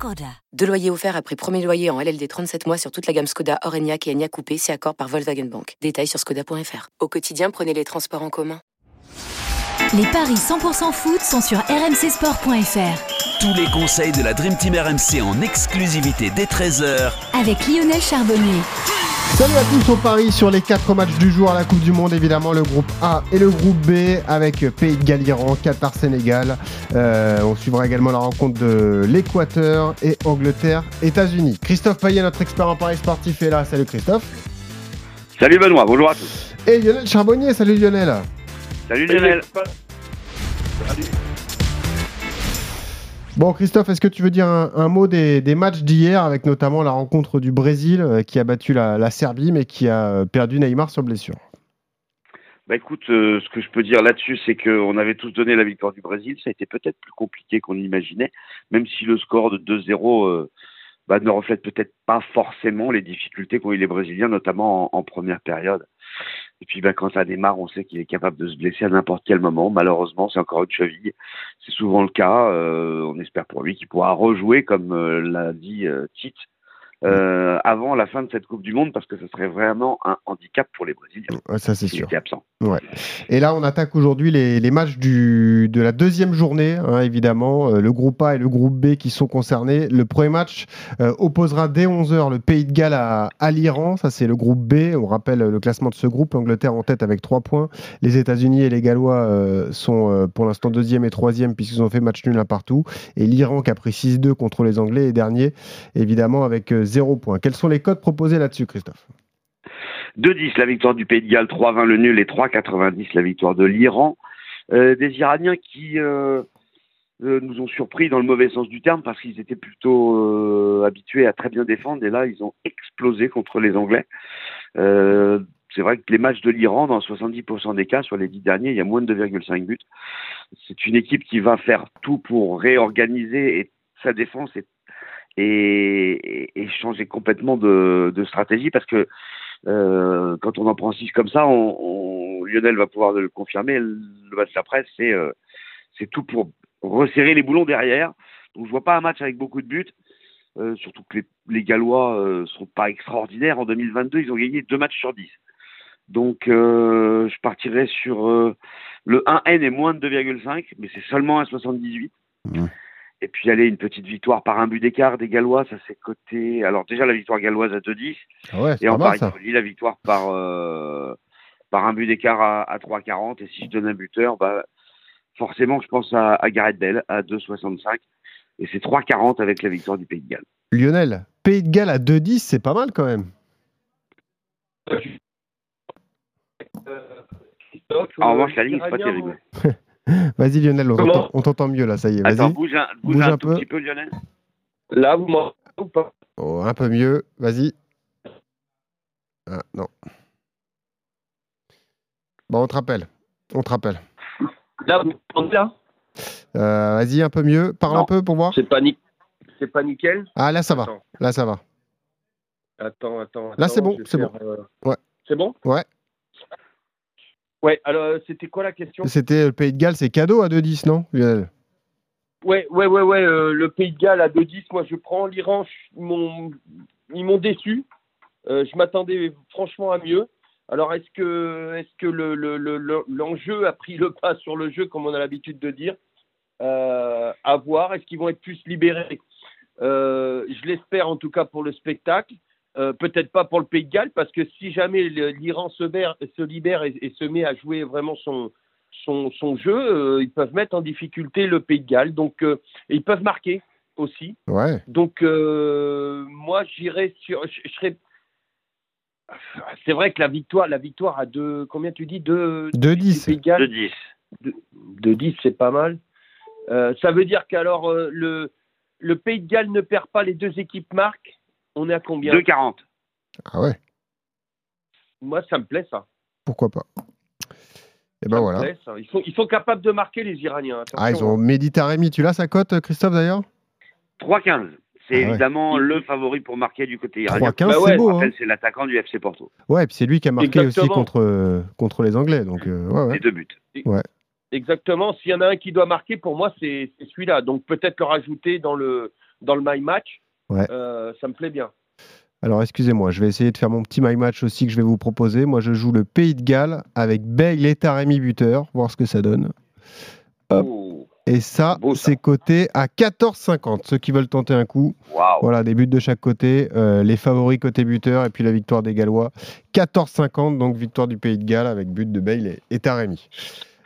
Skoda. Deux loyers offerts après premier loyer en LLD 37 mois sur toute la gamme Skoda, Orenia et Enya Coupé, c'est accord par Volkswagen Bank. Détails sur skoda.fr. Au quotidien, prenez les transports en commun. Les paris 100% foot sont sur rmcsport.fr. Tous les conseils de la Dream Team RMC en exclusivité dès 13h avec Lionel Charbonnier. Salut à tous au Paris sur les 4 matchs du jour à la Coupe du Monde, évidemment le groupe A et le groupe B avec Pays de Galles, Iran, Qatar, Sénégal. Euh, on suivra également la rencontre de l'Équateur et Angleterre, États-Unis. Christophe Payet, notre expert en Paris sportif, est là. Salut Christophe. Salut Benoît, bonjour à tous. Et Lionel Charbonnier, salut Lionel. Salut Lionel. Bon, Christophe, est-ce que tu veux dire un, mot des, matchs d'hier, avec notamment la rencontre du Brésil euh, qui a battu la, Serbie, mais qui a euh, perdu Neymar sur blessure? Bah écoute, euh, ce que je peux dire là-dessus, c'est qu'on avait tous donné la victoire du Brésil. Ça a été peut-être plus compliqué qu'on imaginait, même si le score de 2-0 bah, ne reflète peut-être pas forcément les difficultés qu'ont eu les Brésiliens, notamment en première période. Et puis ben, quand ça démarre, on sait qu'il est capable de se blesser à n'importe quel moment. Malheureusement, c'est encore une cheville. C'est souvent le cas. Euh, on espère pour lui qu'il pourra rejouer, comme euh, l'a dit euh, Tite, euh, avant la fin de cette Coupe du Monde parce que ce serait vraiment un handicap pour les Brésiliens. ça, c'est sûr. absent. Ouais. Et là, on attaque aujourd'hui les, les, matchs du, de la deuxième journée, hein, évidemment. Euh, le groupe A et le groupe B qui sont concernés. Le premier match euh, opposera dès 11h le Pays de Galles à, à l'Iran. Ça, c'est le groupe B. On rappelle le classement de ce groupe. L'Angleterre en tête avec 3 points. Les États-Unis et les Gallois euh, sont pour l'instant deuxième et troisième puisqu'ils ont fait match nul un partout. Et l'Iran qui a pris 6-2 contre les Anglais est dernier, évidemment, avec 0 points. Quels sont les codes proposés là-dessus, Christophe 2-10 la victoire du Pays de Galles, 3-20 le nul et 3-90 la victoire de l'Iran. Euh, des Iraniens qui euh, euh, nous ont surpris dans le mauvais sens du terme parce qu'ils étaient plutôt habitués à très bien défendre et là ils ont explosé contre les Anglais. c'est vrai que les matchs de l'Iran, dans 70% des cas, sur les 10 derniers, il y a moins de 2,5 buts. C'est une équipe qui va faire tout pour réorganiser sa défense et et, changer complètement de, stratégie parce que euh, quand on en prend six comme ça, on, Lionel va pouvoir le confirmer. Le match d'après, c'est euh, c'est tout pour resserrer les boulons derrière. Donc je vois pas un match avec beaucoup de buts. Euh, surtout que les, Gallois euh, sont pas extraordinaires. En 2022, ils ont gagné deux matchs sur 10. Donc je partirai sur le 1N et moins de 2,5, mais c'est seulement un 78. Et puis aller une petite victoire par un but d'écart des Gallois, ça s'est coté. Alors déjà la victoire galloise à 2-10. Ah ouais, et en Paris la victoire par, euh, par un but d'écart à, à 3,40. Et si je donne un buteur, bah, forcément je pense à, à Gareth Bell à 2,65. Et c'est 3,40 avec la victoire du Pays de Galles. Lionel, Pays de Galles à 2,10, c'est pas mal quand même. en revanche, la ligne, c'est pas terrible. Vas-y Lionel, on t'entend mieux là, ça y est. Attends, bouge un, bouge un, peu. petit peu Lionel. Là, vous m'entendez ou pas? Oh, Un peu mieux, vas-y. Ah, non. Bon, on te rappelle. On te rappelle. Là, vous m'entendez là? Euh, Vas-y, un peu mieux. Parle un peu pour voir. C'est pas, ni... pas nickel Ah, là, ça va. Là, ça va. Attends, attends. Là, c'est bon. C'est bon. Euh, ouais. C'est bon? Ouais. Ouais, alors euh, c'était quoi la question? C'était le Pays de Galles, c'est cadeau à 2-10, non Lionel? Ouais, ouais, ouais, ouais. Euh, le Pays de Galles à 2-10, moi je prends l'Iran, ils m'ont déçu. Euh, je m'attendais franchement à mieux. Alors est-ce que, est -ce que l'enjeu le, le, a pris le pas sur le jeu, comme on a l'habitude de dire? À voir. Est-ce qu'ils vont être plus libérés? Je l'espère en tout cas pour le spectacle. Euh, peut-être pas pour le Pays de Galles, parce que si jamais l'Iran se, se, libère et, se met à jouer vraiment son, son, son jeu, euh, ils peuvent mettre en difficulté le Pays de Galles. Donc, euh, ils peuvent marquer aussi. Ouais. Donc, moi, j'irais sur. Je, serais. C'est vrai que la victoire, la victoire à deux. Combien tu dis? Deux. 2-10. 2-10. 2-10, c'est pas mal. ça veut dire qu'alors, le, le Pays de Galles ne perd pas, les deux équipes marquent on est à combien 2,40. Ah ouais Moi, ça me plaît, ça. Pourquoi pas Et ben Ça me voilà. plaît, ça. Ils, sont, ils sont capables de marquer, les Iraniens. Ah, ils attention, ont hein. Méditerranée. Tu l'as sa cote, Christophe, d'ailleurs? 3-15. C'est Ah ouais. évidemment le favori pour marquer du côté iranien. 3-15, Bah c'est ouais, beau. Hein. c'est l'attaquant du FC Porto. Ouais, et puis c'est lui qui a marqué aussi Exactement. contre, contre les Anglais. Donc, euh, ouais, ouais. Les deux buts. Exactement. S'il y en a un qui doit marquer, pour moi, c'est c'est celui-là. Donc peut-être le rajouter dans le, dans le My Match. Ouais. Euh, ça me plaît bien. Alors, excusez-moi, je vais essayer de faire mon petit my match aussi que je vais vous proposer. Moi, je joue le Pays de Galles avec Bale et Taremi buteur, voir ce que ça donne. Hop. Oh. Et ça, c'est coté à 14,50. Ceux qui veulent tenter un coup, voilà, des buts de chaque côté, euh, les favoris côté buteur et puis la victoire des Gallois. 14,50, donc victoire du Pays de Galles avec but de Bale et, Taremi.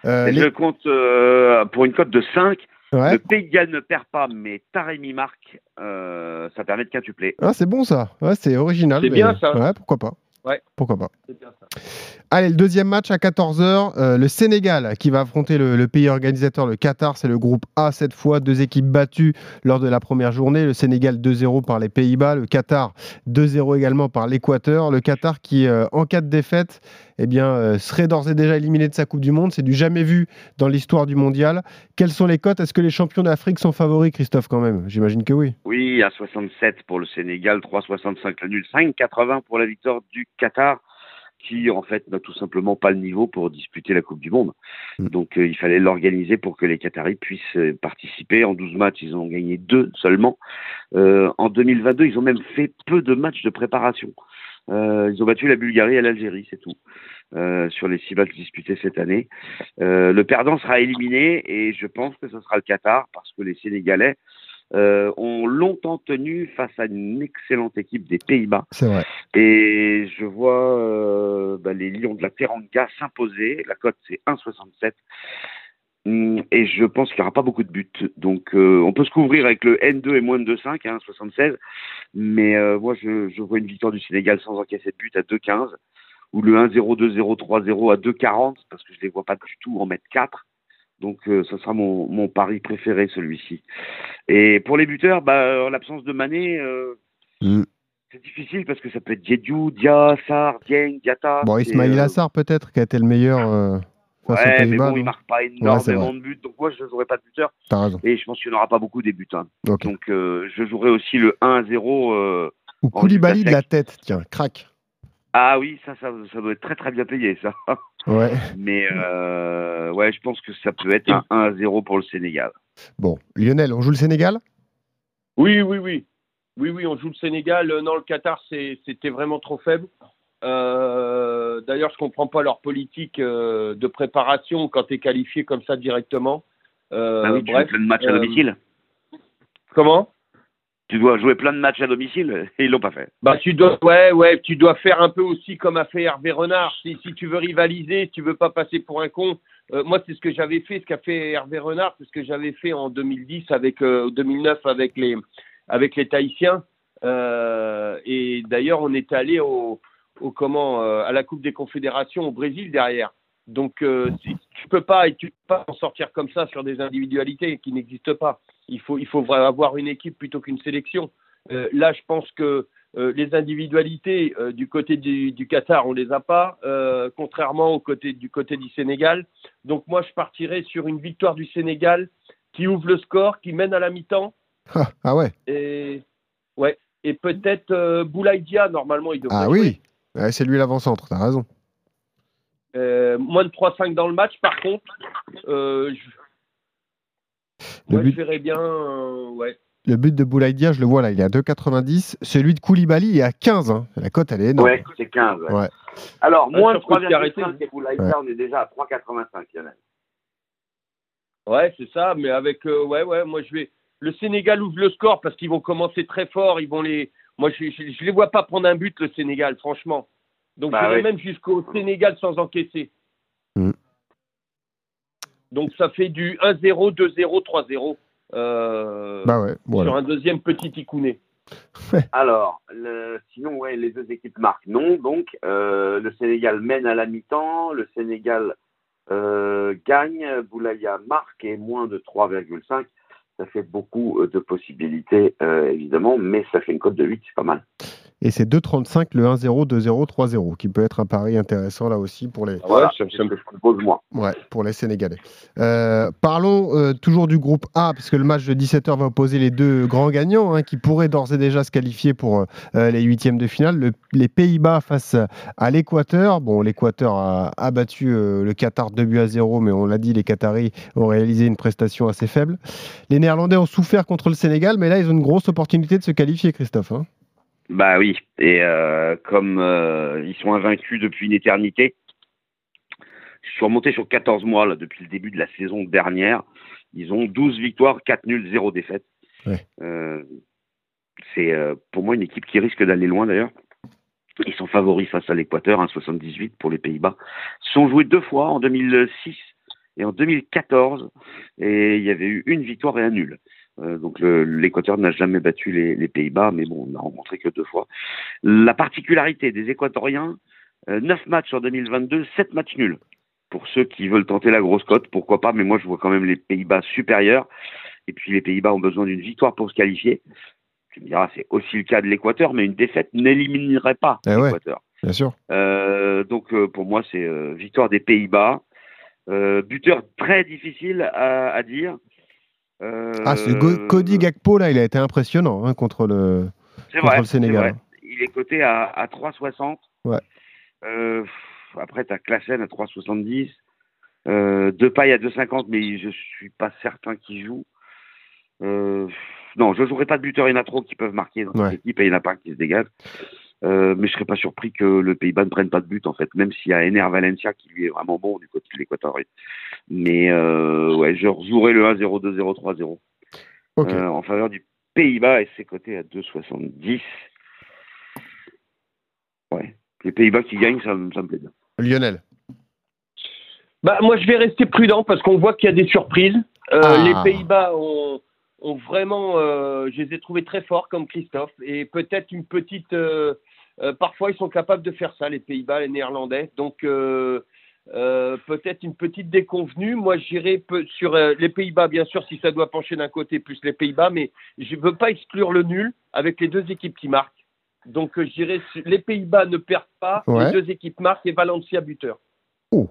Euh, Et les- Je compte euh, pour une cote de 5. Ouais. Le Pays de Galles ne perd pas, mais Taremi marque. euh, ça permet de quintupler. Ah, c'est bon ça. Ouais, c'est original. C'est bien, ça. Ouais, pourquoi pas. Ouais. Pourquoi pas. Bien ça. Allez, le deuxième match à 14h, le Sénégal qui va affronter le, le pays organisateur, le Qatar. C'est le groupe A cette fois, deux équipes battues lors de la première journée. Le Sénégal 2-0 par les Pays-Bas, le Qatar 2-0 également par l'Équateur. Le Qatar qui, euh, en cas de défaite, eh bien, euh, serait d'ores et déjà éliminé de sa Coupe du Monde. C'est du jamais vu dans l'histoire du mondial. Quelles sont les cotes? Est-ce que les champions d'Afrique sont favoris, Christophe, quand même? J'imagine que oui. Oui, à 67 pour le Sénégal, 3,65 le nul, 5,80 pour la victoire du Qatar, qui en fait n'a tout simplement pas le niveau pour disputer la Coupe du Monde. Mm. Donc euh, il fallait l'organiser pour que les Qataris puissent euh, participer. En 12 matchs, ils ont gagné deux seulement. Euh, en 2022, ils ont même fait peu de matchs de préparation. Euh, ils ont battu la Bulgarie et l'Algérie, c'est tout. Euh, sur les six matchs disputés cette année. Euh, le perdant sera éliminé et je pense que ce sera le Qatar parce que les Sénégalais euh, ont longtemps tenu face à une excellente équipe des Pays-Bas. C'est vrai. Et je vois euh, bah, les Lions de la Teranga s'imposer. La cote, c'est 1,67. Hum, Et je pense qu'il n'y aura pas beaucoup de buts. Donc, euh, on peut se couvrir avec le N2 et moins de 2,5, hein, 76. Mais euh, moi, je, je vois une victoire du Sénégal sans encaisser de but à 2,15. Ou le 1-0, 2-0, 3-0 à 2,40, parce que je ne les vois pas du tout en mettre 4. Donc, euh, ça sera mon, mon pari préféré, celui-ci. Et pour les buteurs, bah, en l'absence de Mané, euh, Mm. c'est difficile parce que ça peut être Diédiou, Dia, Sarr, Dieng, Diata. Bon, Ismail Assar peut-être, qui a été le meilleur Ouais, mais bon, il non marque pas énormément de buts. Donc, moi, je ne jouerai pas de buteur. T'as raison. Et je pense qu'il n'y en aura pas beaucoup des buts. hein. Donc, euh, je jouerai aussi le 1-0. euh, Ou Koulibaly de la tête, tiens, crac. Ah oui, ça, ça, ça doit être très très bien payé, ça. Ouais. Mais euh, ouais, je pense que ça peut être un 1-0 pour le Sénégal. Bon, Lionel, on joue le Sénégal? Oui, oui, oui. Oui, oui, on joue le Sénégal. Non, le Qatar, c'est- c'était vraiment trop faible. Euh, D'ailleurs, je comprends pas leur politique euh, de préparation quand tu es qualifié comme ça directement. Euh, ah oui, tu bref, joues plein de matchs à euh, domicile. comment? Tu dois jouer plein de matchs à domicile et ils l'ont pas fait. Bah, tu dois, ouais, ouais, tu dois faire un peu aussi comme a fait Hervé Renard. Si, si tu veux rivaliser, si tu veux pas passer pour un con. Moi, c'est ce que j'avais fait, ce qu'a fait Hervé Renard, c'est ce que j'avais fait en 2010 avec, euh, 2009 avec les, avec les Tahitiens. Et d'ailleurs, on est allé au, au comment, euh, à la Coupe des Confédérations au Brésil derrière. Donc, euh, tu peux pas, et tu peux pas en sortir comme ça sur des individualités qui n'existent pas. Il faut, il faut vraiment avoir une équipe plutôt qu'une sélection. Euh, là, je pense que euh, les individualités du côté du, du Qatar, on les a pas, contrairement au côté du côté du Sénégal. Donc moi, je partirais sur une victoire du Sénégal qui ouvre le score, qui mène à la mi-temps ah, ah ouais. et ouais et peut-être Boulaïdia normalement il devrait Ah jouer. Ouais, c'est lui l'avant-centre, t'as raison. Euh, moins de 3-5 dans le match, par contre, euh, je, Le moi, but- je verrais bien, euh, ouais. Le but de Boulaïdia, je le vois là, il est à 2,90. Celui de Koulibaly, il est à 15. hein. La cote, elle est énorme. Ouais, c'est 15. ouais. Ouais. Alors, Ah, moins de sur coup de arrêté. 3,5 et Boulaïda, Ouais. on est déjà à 3,85. Lionel. Ouais, c'est ça, mais avec, euh, ouais, ouais, moi je vais. Le Sénégal ouvre le score parce qu'ils vont commencer très fort. Ils vont les. Moi, je, je les vois pas prendre un but le Sénégal, franchement. Donc, Bah je vais ouais. même jusqu'au Sénégal sans encaisser. Mm. Donc, ça fait du 1-0, 2-0, 3-0 euh, Bah ouais, voilà. sur un deuxième petit Ikouné. Alors, le- sinon, ouais, les deux équipes marquent non. Donc, euh, le Sénégal mène à la mi-temps. Le Sénégal euh, gagne. Boulaya marque et moins de 3,5. Ça fait beaucoup euh, de possibilités, euh, évidemment, mais ça fait une cote de 8, c'est pas mal. Et c'est 2,35 le 1-0, 2-0, 3-0, qui peut être un pari intéressant là aussi pour les, Voilà, ça- c'est ça ce que je propose moi. ouais, pour les Sénégalais. Euh, parlons euh, toujours du groupe A, puisque le match de 17h va opposer les deux grands gagnants, hein, qui pourraient d'ores et déjà se qualifier pour euh, les huitièmes de finale. Le- les Pays-Bas face à l'Équateur. Bon, l'Équateur a, a battu euh, le Qatar 2 buts à 0, mais on l'a dit, les Qataris ont réalisé une prestation assez faible. Les Néerlandais ont souffert contre le Sénégal, mais là, ils ont une grosse opportunité de se qualifier, Christophe. hein. Bah oui, et euh, comme euh, ils sont invaincus depuis une éternité, je suis remonté sur 14 mois là, depuis le début de la saison dernière. Ils ont 12 victoires, 4 nuls, 0 défaites. Ouais. Euh, c'est euh, pour moi une équipe qui risque d'aller loin d'ailleurs. Ils sont favoris face à l'Équateur, 1,78 pour les Pays-Bas. Ils sont joués deux fois en 2006 et en 2014, et il y avait eu une victoire et un nul. Euh, donc l'Équateur n'a jamais battu les, les Pays-Bas, mais bon, on n'a rencontré que deux fois. La particularité des Équatoriens, euh, 9 matchs en 2022, 7 matchs nuls. Pour ceux qui veulent tenter la grosse cote, pourquoi pas, mais moi je vois quand même les Pays-Bas supérieurs. Et puis les Pays-Bas ont besoin d'une victoire pour se qualifier. Tu me diras, c'est aussi le cas de l'Équateur, mais une défaite n'éliminerait pas Eh ouais. l'Équateur. Bien sûr. Euh, donc euh, pour moi, c'est victoire des Pays-Bas. Euh, buteur très difficile à, à dire. Euh, Ah, ce Go- Cody Gakpo, là, il a été impressionnant hein, contre le, c'est contre vrai, le Sénégal. vrai. Il est coté à, à 3,60. Ouais. Euh, après, tu as Klassen à 3,70. Euh, Depay à 2,50, mais je suis pas certain qu'il joue. Euh, non, je jouerai pas de buteur. Il y en a trop qui peuvent marquer dans Ouais. cette équipe et il n'y en a pas qui se dégage. Euh, mais je serais pas surpris que le Pays-Bas ne prenne pas de but, en fait, même s'il y a Ener Valencia qui lui est vraiment bon du côté de l'Équateur. Mais euh, ouais, je rejouerai le 1-0, 2-0, 3-0 Ok. euh, en faveur du Pays-Bas et c'est coté à 2,70. Ouais. Les Pays-Bas qui gagnent, ça, me- ça me plaît bien. Lionel. Bah, moi, je vais rester prudent parce qu'on voit qu'il y a des surprises. Euh, Ah. Les Pays-Bas ont, ont vraiment, euh, je les ai trouvés très forts comme Christophe et peut-être une petite. euh, parfois, ils sont capables de faire ça, les Pays-Bas, les Néerlandais. Donc, euh, euh, peut-être une petite déconvenue. Moi, j'irai sur euh, les Pays-Bas, bien sûr, si ça doit pencher d'un côté, plus les Pays-Bas, mais je ne veux pas exclure le nul avec les deux équipes qui marquent. Donc, euh, je dirais les Pays-Bas ne perdent pas, Ouais. les deux équipes marquent et Valencia buteur. Oh,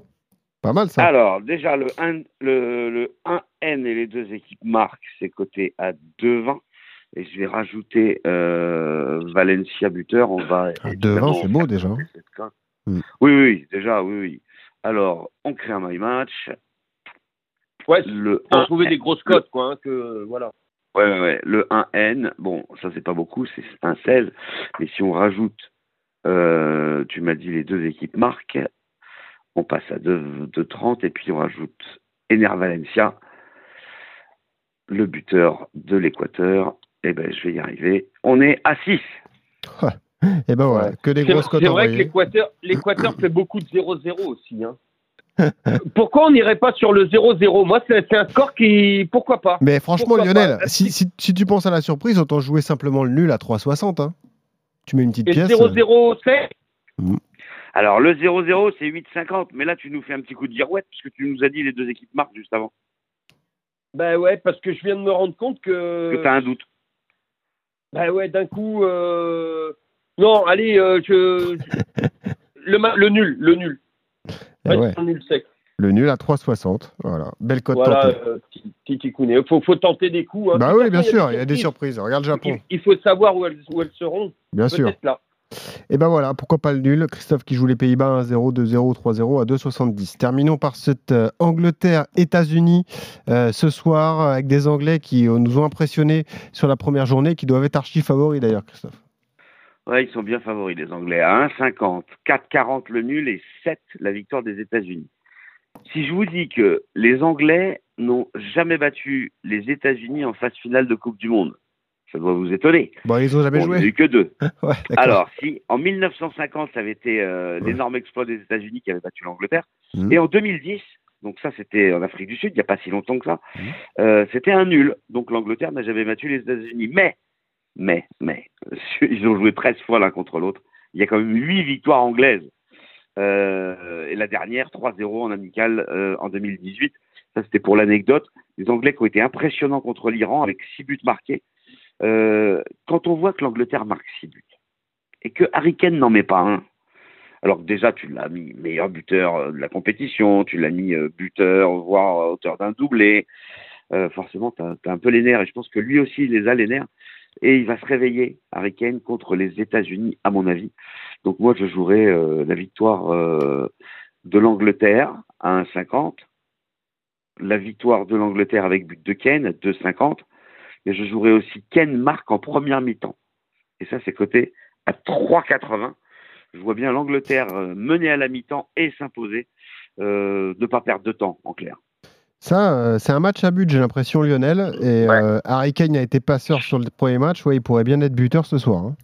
pas mal ça. Alors, déjà, le 1, le, le 1N et les deux équipes marquent, c'est coté à 2,20. Et je vais rajouter euh, Valencia buteur. On va. Ah, 2,20, c'est beau déjà. cote. Mm. Oui, oui, déjà, oui, oui. Alors, on crée un my match. Ouais, Le pour 1N trouver des grosses cotes, quoi. hein, que, voilà. Ouais, ouais, ouais. Le 1N, bon, ça c'est pas beaucoup, c'est un 16. Mais si on rajoute, euh, tu m'as dit les deux équipes marquent, on passe à 2, 30 et puis on rajoute Ener Valencia, le buteur de l'Équateur. Eh ben, je vais y arriver. On est à 6. Et ben voilà, que des grosses cotes c'est vrai que envoyées. l'Équateur, l'Équateur fait beaucoup de 0-0 aussi. Hein. Pourquoi on n'irait pas sur le 0-0 Moi, c'est un score qui. Pourquoi pas? Mais franchement, Pourquoi Lionel, si, si, si tu penses à la surprise, autant jouer simplement le nul à 3,60. Hein. Tu mets une petite Et pièce. 0-0, c'est? Alors, le 0-0, c'est 8,50. Mais là, tu nous fais un petit coup de girouette puisque tu nous as dit les deux équipes marquent juste avant. Ben ouais, parce que je viens de me rendre compte que. Que tu as un doute. Ben ouais, d'un coup. euh, Non, allez, euh, je. le, ma- le nul, le nul. Eh Ouais, ouais, c'est un nul sec. le nul à 3,60. Voilà, belle cote Voilà, tentée. euh, petit-. Il faut, faut tenter des coups. hein. Bah oui, bien sûr, il y a des surprises. Regarde le Japon, Il, il faut savoir où elles, où elles seront. bien sûr. Là. Et ben voilà, pourquoi pas le nul? Christophe qui joue les Pays-Bas 1-0, 2-0, 3-0 à 2,70. Terminons par cette euh, Angleterre-États-Unis euh, ce soir avec des Anglais qui euh, nous ont impressionnés sur la première journée, qui doivent être archi favoris d'ailleurs, Christophe. Ouais, ils sont bien favoris, les Anglais. À 1,50, 4,40 le nul et 7 la victoire des États-Unis. Si je vous dis que les Anglais n'ont jamais battu les États-Unis en phase finale de Coupe du Monde, ça doit vous étonner. Bon, ils ont jamais Bon, il n'y a joué eu que deux. Ouais, d'accord. Alors, si en 1950, ça avait été euh, Ouais. l'énorme exploit des États-Unis qui avait battu l'Angleterre, Mhm. et en 2010, donc ça c'était en Afrique du Sud, il n'y a pas si longtemps que ça, Mhm. euh, c'était un nul. Donc l'Angleterre n'a jamais battu les États-Unis. Mais, mais, mais, ils ont joué 13 fois l'un contre l'autre. Il y a quand même 8 victoires anglaises. Euh, et la dernière, 3-0 en amical euh, en 2018. Ça c'était pour l'anecdote. Les Anglais qui ont été impressionnants contre l'Iran avec 6 buts marqués. Euh, quand on voit que l'Angleterre marque 6 buts et que Harry Kane n'en met pas un, alors que déjà tu l'as mis meilleur buteur euh, de la compétition, tu l'as mis euh, buteur, voire à hauteur d'un doublé, forcément tu as, un peu les nerfs. Et je pense que lui aussi il les a les nerfs. Et il va se réveiller Harry Kane contre les États-Unis à mon avis. Donc moi je jouerai la victoire de l'Angleterre à 1,50, la victoire de l'Angleterre avec but de Kane à 2,50, mais je jouerai aussi Kane marque en première mi-temps. Et ça c'est coté à 3,80 je vois bien l'Angleterre euh, mener à la mi-temps et s'imposer, euh, ne pas perdre de temps, en clair. Ça, euh, c'est un match à but, j'ai l'impression, Lionel. Et Harry Kane a été passeur sur le premier match. Ouais, il pourrait bien être buteur ce soir. Hein.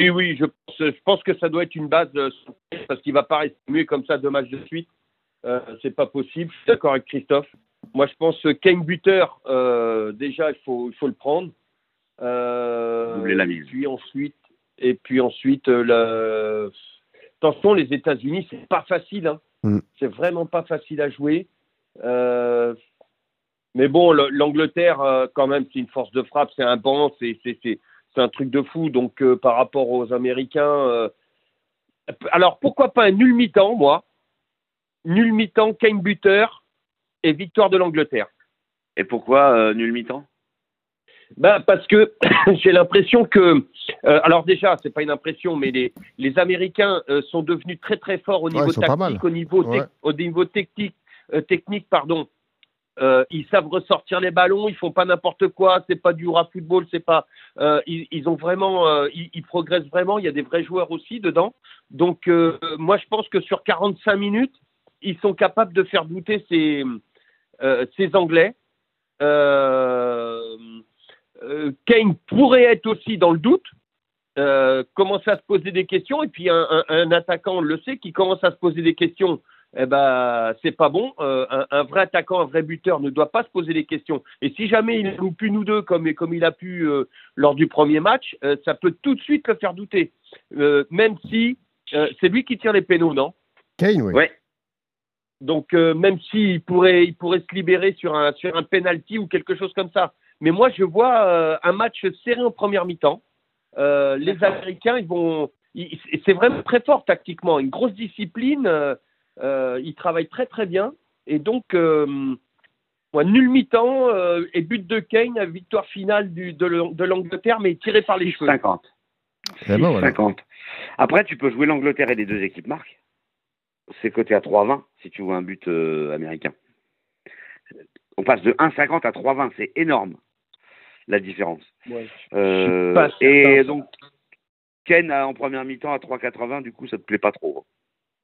Oui, oui, je, je, pense que ça doit être une base parce qu'il va pas rester mieux comme ça deux matchs de suite. Euh, c'est pas possible. Je suis d'accord avec Christophe. Moi, je pense que Kane buteur, déjà, il faut, il faut le prendre. Doubler la mise. Puis ensuite, et puis ensuite, euh, le... attention, les États-Unis, c'est pas facile. Hein. Mm. C'est vraiment pas facile à jouer. Euh... Mais bon, l'Angleterre, euh, quand même, c'est une force de frappe, c'est un banc, c'est un truc de fou. Donc, euh, par rapport aux Américains. Alors, pourquoi pas un nul mi-temps, moi? Nul mi-temps, Kane buteur et victoire de l'Angleterre. Et pourquoi nul mi-temps? Ben, parce que j'ai l'impression que, euh, alors déjà, c'est pas une impression, mais les, les Américains euh, sont devenus très très forts au niveau tactique, au niveau, au niveau technique, euh, technique, pardon. ils savent ressortir les ballons, ils font pas n'importe quoi, c'est pas du hurrah football, c'est pas, ils, ils, ont vraiment, ils, ils, progressent vraiment. Il y a des vrais joueurs aussi dedans. Donc moi, je pense que sur 45 minutes, ils sont capables de faire douter ces, ces Anglais. Euh, euh, Kane pourrait être aussi dans le doute, euh, commencer à se poser des questions, et puis un, attaquant, on le sait, qui commence à se poser des questions, eh ben, c'est pas bon. Euh, un, vrai attaquant, un vrai buteur ne doit pas se poser des questions. Et si jamais il loupe une ou deux, comme, comme il a pu lors du premier match, ça peut tout de suite le faire douter. même si c'est lui qui tire les pénaux, non? Kane, oui. Ouais. Donc, même s'il pourrait, il pourrait se libérer sur un, sur un penalty ou quelque chose comme ça. Mais moi, je vois euh, un match serré en première mi-temps. Euh, les Américains, ils vont. C'est vraiment très fort tactiquement, une grosse discipline. Euh, ils travaillent très très bien. Et donc, moi, nul mi-temps et but de Kane, victoire finale du, de l'Angleterre, mais tiré par les cheveux. 50. 50. Après, tu peux jouer l'Angleterre et les deux équipes marquent. C'est coté à 3-20 si tu vois un but américain. On passe de 1,50 à 3,20, c'est énorme la différence. Euh, et donc, Ken en première mi-temps à 3,80, du coup, ça te plaît pas trop.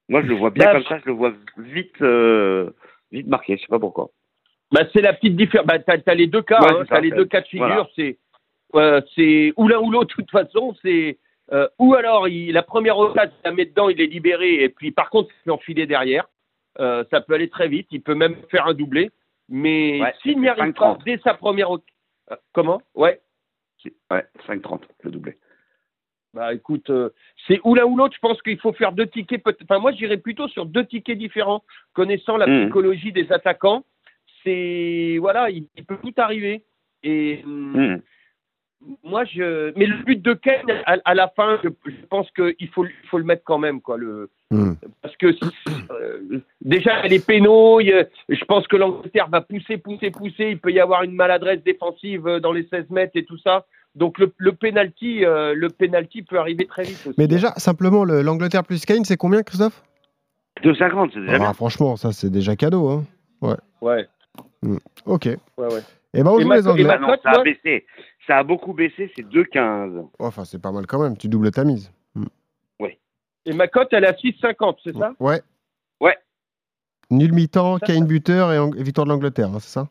Moi, je le vois bien bah, comme ça, je le vois vite, euh, vite marqué, je sais pas pourquoi. Bah, c'est la petite différence. Bah, tu as, les deux cas, hein, tu as les deux cas de figure. C'est c'est ou l'un ou l'autre, de toute façon. C'est euh, ou alors il, la première occasion, il la met dedans, il est libéré, et puis par contre, il peut enfiler derrière. ça peut aller très vite, il peut même faire un doublé. Mais s'il n'y arrive pas dès sa première euh, comment? Ouais. Ouais, 5,30 le doublé. Bah écoute, euh, c'est ou l'un ou l'autre. Je pense qu'il faut faire deux tickets. Enfin, moi, j'irais plutôt sur deux tickets différents, connaissant la hmm. psychologie des attaquants. C'est voilà, il, peut tout arriver. Et hmm. Moi, je. Mais le but de Ken à, la fin, je, pense qu'il faut, il faut le mettre quand même, quoi. Le Hmm. Parce que euh, déjà, les pénaux, je pense que l'Angleterre va pousser, pousser, pousser. Il peut y avoir une maladresse défensive euh, dans les 16 mètres et tout ça. Donc le, le penalty, euh, le penalty peut arriver très vite. Aussi. Mais déjà, simplement, l'Angleterre plus Kane, c'est combien, Christophe? 2,50, c'est déjà ah, Franchement, ça, c'est déjà cadeau. Hein. Ouais. Ouais. Hmm. Ok. Ouais, ouais. Et eh ben, on joue les Anglais. ça a baissé. Ça a beaucoup baissé, c'est 2,15. Enfin, c'est pas mal quand même. Tu doubles ta mise. Et ma cote, elle est à 6,50, c'est ça? Ouais. Ouais. Nul mi-temps, Kane buteur et, victoire de l'Angleterre, hein, c'est ça?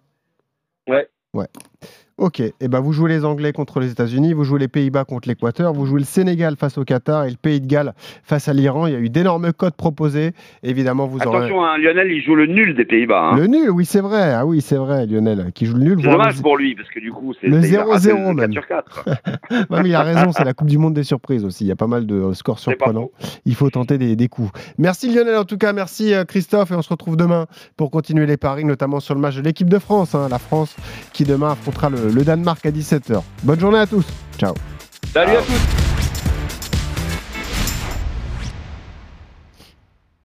Ouais. Ouais. Ok, et eh ben vous jouez les Anglais contre les États-Unis, vous jouez les Pays-Bas contre l'Équateur, vous jouez le Sénégal face au Qatar et le Pays de Galles face à l'Iran. Il y a eu d'énormes codes proposés. Évidemment, vous Attention, hein, Lionel, il joue le nul des Pays-Bas. Hein. Le nul, oui, c'est vrai. Ah oui, c'est vrai, Lionel, qui joue le nul. C'est dommage pour lui, parce que du coup, c'est le 0-0 même. Sur 4, mais il a raison, c'est la Coupe du Monde des surprises aussi. Il y a pas mal de scores surprenants. Il faut tenter des, des, coups. Merci Lionel, en tout cas, merci euh, Christophe, et on se retrouve demain pour continuer les paris, notamment sur le match de l'équipe de France. Hein. la France qui demain affrontera le, le Danemark à 17 Bonne journée à tous. Ciao. Salut à tous.